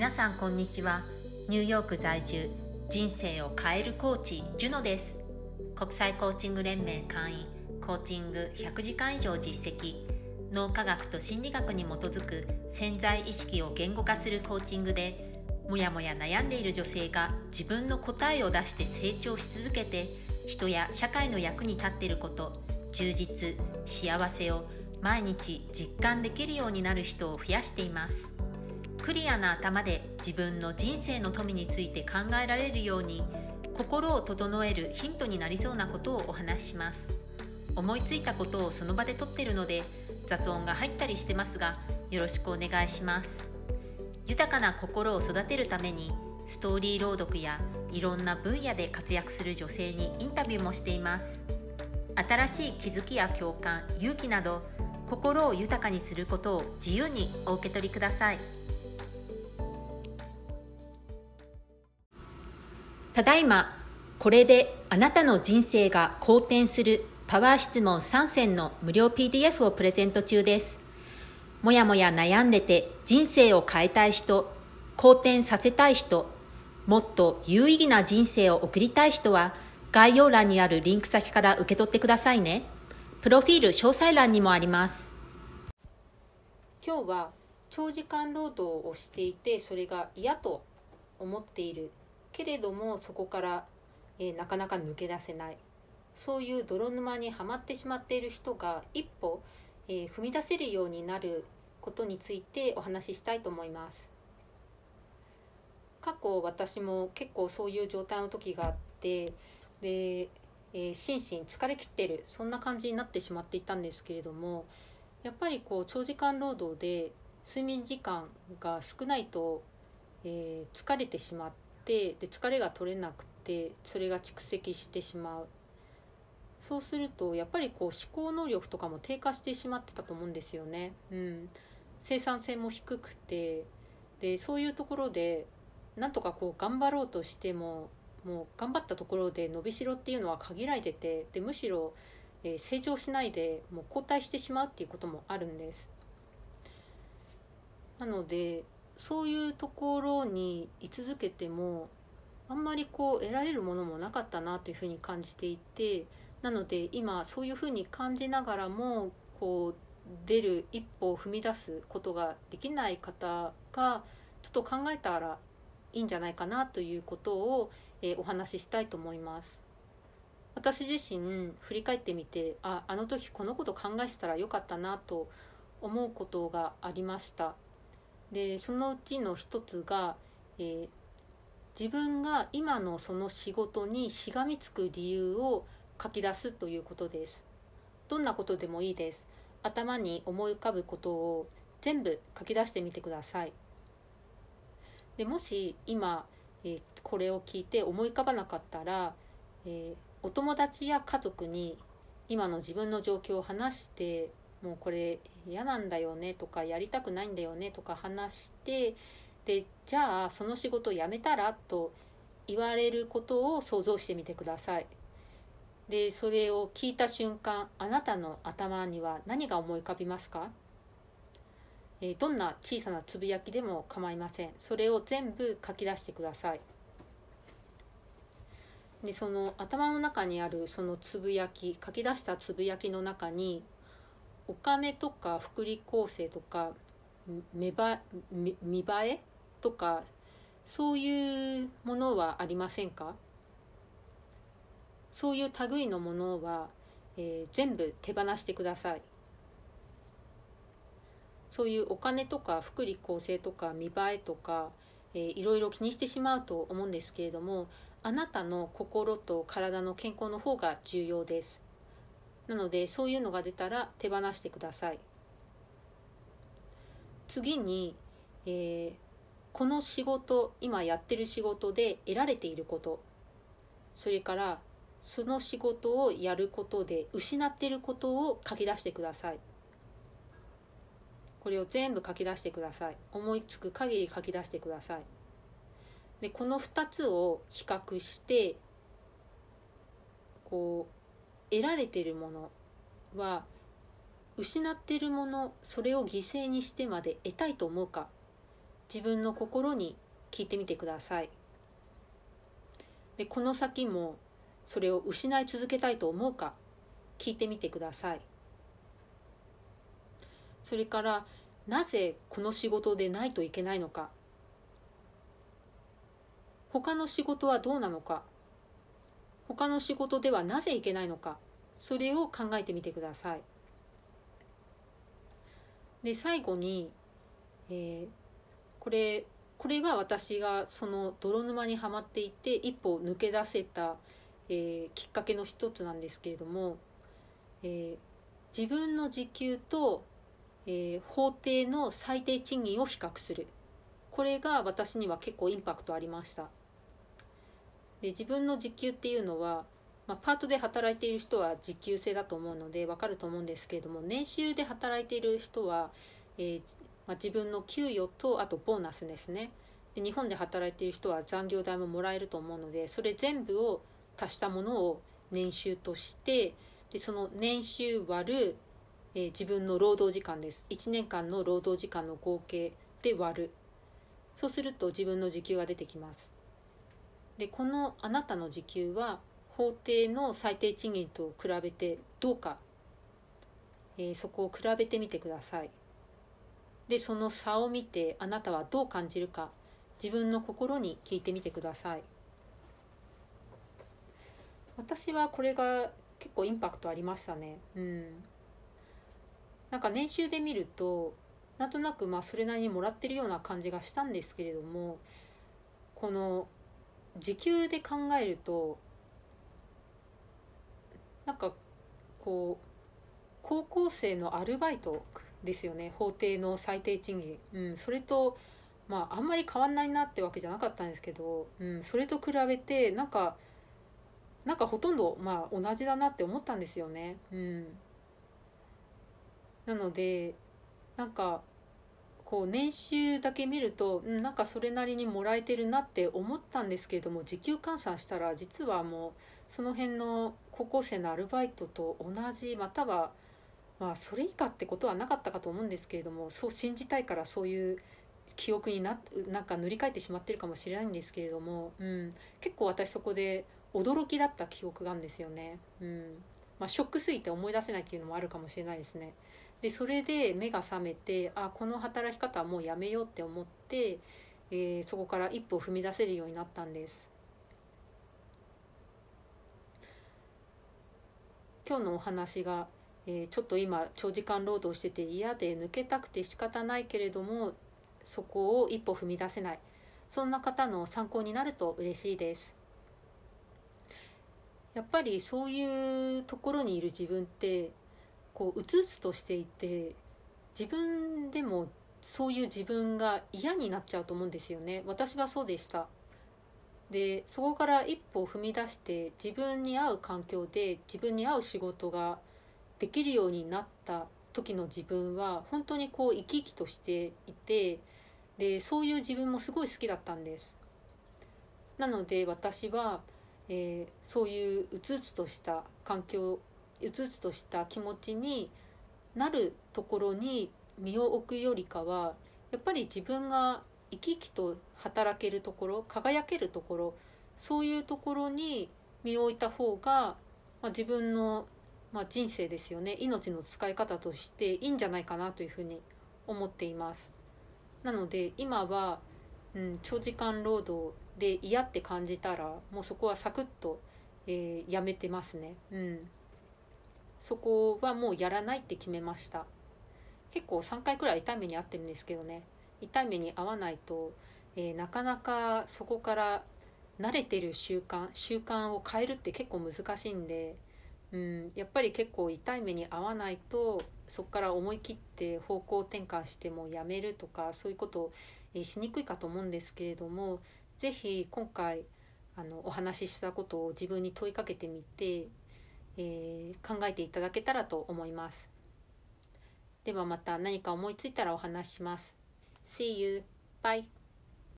皆さんこんにちは。ニューヨーク在住人生を変えるコーチジュノです。国際コーチング連盟会員コーチング100時間以上実績脳科学と心理学に基づく潜在意識を言語化するコーチングでもやもや悩んでいる女性が自分の答えを出して成長し続けて人や社会の役に立っていること充実幸せを毎日実感できるようになる人を増やしています。クリアな頭で自分の人生の富について考えられるように心を整えるヒントになりそうなことをお話しします。思いついたことをその場で撮ってるので雑音が入ったりしてますがよろしくお願いします。豊かな心を育てるためにストーリー朗読やいろんな分野で活躍する女性にインタビューもしています。新しい気づきや共感勇気など心を豊かにすることを自由にお受け取りください。ただいまこれであなたの人生が好転するパワー質問3選の無料 PDF をプレゼント中ですもやもや悩んでて人生を変えたい人好転させたい人もっと有意義な人生を送りたい人は概要欄にあるリンク先から受け取ってくださいね。プロフィール詳細欄にもあります今日は長時間労働をしていてそれが嫌と思っているけれどもそこから、えー、なかなか抜け出せない。そういう泥沼にはまってしまっている人が一歩、えー、踏み出せるようになることについてお話ししたいと思います。過去私も結構そういう状態の時があってでえー、心身疲れきってるそんな感じになってしまっていたんですけれどもやっぱりこう長時間労働で睡眠時間が少ないと、えー、疲れてしまってで疲れが取れなくてそれが蓄積してしまうそうするとやっぱりこう思考能力とかも低下してしまってたと思うんですよね。うん、生産性も低くてでそういうところでなんとかこう頑張ろうとしてももう頑張ったところで伸びしろっていうのは限られててでむしろ、えー、成長しないでもう後退してしまうっていうこともあるんです。なのでそういうところに居続けてもあんまりこう得られるものもなかったなというふうに感じていてなので今そういうふうに感じながらもこう出る一歩を踏み出すことができない方がちょっと考えたらいいんじゃないかなということをえ、お話ししたいと思います。私自身振り返ってみてああの時このこと考えてたらよかったなと思うことがありました。でそのうちの一つが、えー、自分が今のその仕事にしがみつく理由を書き出すということです。どんなことでもいいです。頭に思い浮かぶことを全部書き出してみてください。でもし今えー、これを聞いて思い浮かばなかったら、えー、お友達や家族に今の自分の状況を話してもうこれ嫌なんだよねとかやりたくないんだよねとか話してでじゃあその仕事辞めたらと言われることを想像してみてください。でそれを聞いた瞬間あなたの頭には何が思い浮かびますか？えどんな小さなつぶやきでも構いません。それを全部書き出してください。でその頭の中にあるそのつぶやき書き出したつぶやきの中にお金とか福利厚生とか見見栄えとかそういうものはありませんか？そういう類のものは、えー、全部手放してください。そういうお金とか福利厚生とか見栄えとか、えー、いろいろ気にしてしまうと思うんですけれどもあなたの心と体の健康の方が重要です。なのでそういうのが出たら手放してください。次に、えー、この仕事今やってる仕事で得られていること。それからその仕事をやることで失っていることを書き出してください。これを全部書き出してください。思いつく限り書き出してください。でこの2つを比較してこう得られてるものは失っているものそれを犠牲にしてまで得たいと思うか？自分の心に聞いてみてください。でこの先もそれを失い続けたいと思うか？聞いてみてください。それからなぜこの仕事でないといけないのか？他の仕事はどうなのか？他の仕事ではなぜいけないのかそれを考えてみてください。で最後に、えー、これこれは私がその泥沼にはまっていて一歩抜け出せた、えー、きっかけの一つなんですけれども、えー、自分の時給と、えー、法定の最低賃金を比較する。これが私には結構インパクトありました。で自分の時給っていうのは、まあ、パートで働いている人は時給制だと思うので分かると思うんですけれども年収で働いている人は、えー、まあ、自分の給与とあとボーナスですね。で日本で働いている人は残業代ももらえると思うのでそれ全部を足したものを年収としてでその年収割る、えー、自分の労働時間です。1年間の労働時間の合計で割る。そうすると自分の時給が出てきます。でこのあなたの時給は法定の最低賃金と比べてどうか、えー、そこを比べてみてください。でその差を見てあなたはどう感じるか自分の心に聞いてみてください。私はこれが結構インパクトありましたね。うん。なんか年収で見るとなんとなくまあそれなりにもらってるような感じがしたんですけれどもこの時給で考えるとなんかこう高校生のアルバイトですよね。法定の最低賃金、うん、それとまああんまり変わんないなってわけじゃなかったんですけど、うん、それと比べてなんかなんかほとんどまあ同じだなって思ったんですよね。うん、なのでなんかこう年収だけ見ると、うん、なんかそれなりにもらえてるなって思ったんですけれども時給換算したら実はもうその辺の高校生のアルバイトと同じまたはまあそれ以下ってことはなかったかと思うんですけれどもそう信じたいからそういう記憶にななんか塗り替えてしまってるかもしれないんですけれども、うん、結構私そこで驚きだった記憶があるんですよね。うんまあ、ショックすぎて思い出せないっていうのもあるかもしれないですね。でそれで目が覚めてあこの働き方はもうやめようって思って、えー、そこから一歩踏み出せるようになったんです。今日のお話が、えー、ちょっと今長時間労働してて嫌で抜けたくて仕方ないけれどもそこを一歩踏み出せない。そんな方の参考になると嬉しいです。やっぱりそういうところにいる自分ってこううつうつとしていて自分でもそういう自分が嫌になっちゃうと思うんですよね。私はそうでした。でそこから一歩踏み出して自分に合う環境で自分に合う仕事ができるようになった時の自分は本当にこう生き生きとしていてでそういう自分もすごい好きだったんです。なので私は、えー、そういううつうつとした環境うつうつとした気持ちになるところに身を置くよりかはやっぱり自分が生き生きと働けるところ輝けるところそういうところに身を置いた方が、まあ、自分の、まあ、人生ですよね。命の使い方としていいんじゃないかなというふうに思っています。なので今は、うん、長時間労働で嫌って感じたらもうそこはサクッと、えー、やめてますね。うん。そこはもうやらないって決めました。結構3回くらい痛い目に遭ってるんですけどね。痛い目に遭わないと、えー、なかなかそこから慣れてる習慣習慣を変えるって結構難しいんで、うん、やっぱり結構痛い目に遭わないとそこから思い切って方向転換してもやめるとかそういうことを、えー、しにくいかと思うんですけれども是非今回あのお話ししたことを自分に問いかけてみてえー、考えていただけたらと思います。ではまた何か思いついたらお話しします。See you. Bye.